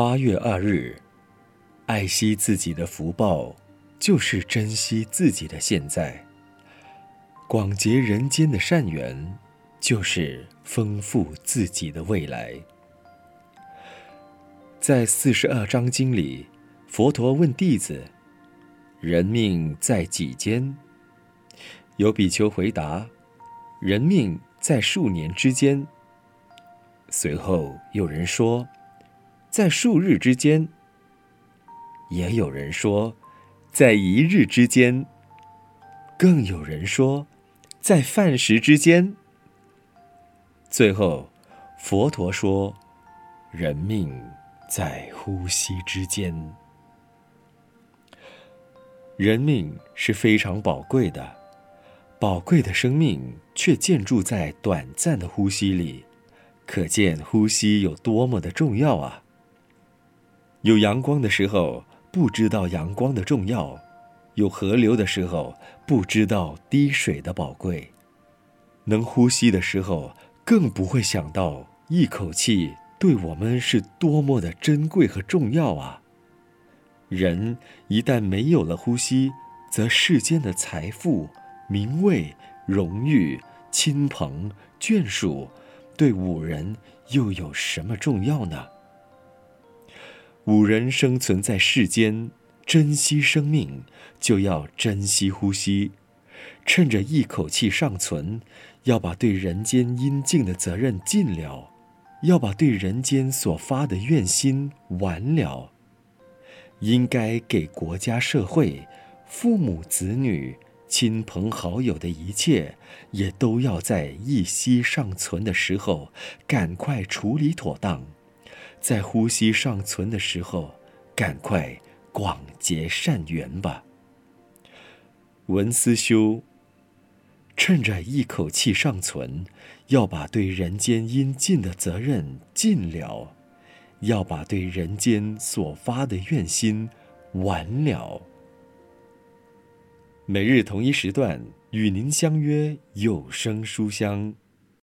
八月二日，爱惜自己的福报，就是珍惜自己的现在；广结人间的善缘，就是丰富自己的未来。在四十二章经里，佛陀问弟子：“人命在几间？”有比丘回答：“人命在数年之间。”随后有人说：“在数日之间。”也有人说：“在一日之间。”更有人说：“在饭食之间。”最后，佛陀说：“人命。”在呼吸之间，人命是非常宝贵的，宝贵的生命却建筑在短暂的呼吸里，可见呼吸有多么的重要啊！有阳光的时候，不知道阳光的重要；有河流的时候，不知道滴水的宝贵；能呼吸的时候，更不会想到一口气。对我们是多么的珍贵和重要啊！人一旦没有了呼吸，则世间的财富、名位、荣誉、亲朋、眷属，对五人又有什么重要呢？五人生存在世间，珍惜生命，就要珍惜呼吸，趁着一口气尚存，要把对人间应尽的责任尽了。要把对人间所发的愿心完了，应该给国家社会、父母子女、亲朋好友的一切，也都要在一息尚存的时候赶快处理妥当，在呼吸尚存的时候，赶快广结善缘吧。文思修。趁着一口气尚存，要把对人间应尽的责任尽了，要把对人间所发的愿心完了。每日同一时段与您相约有声书香。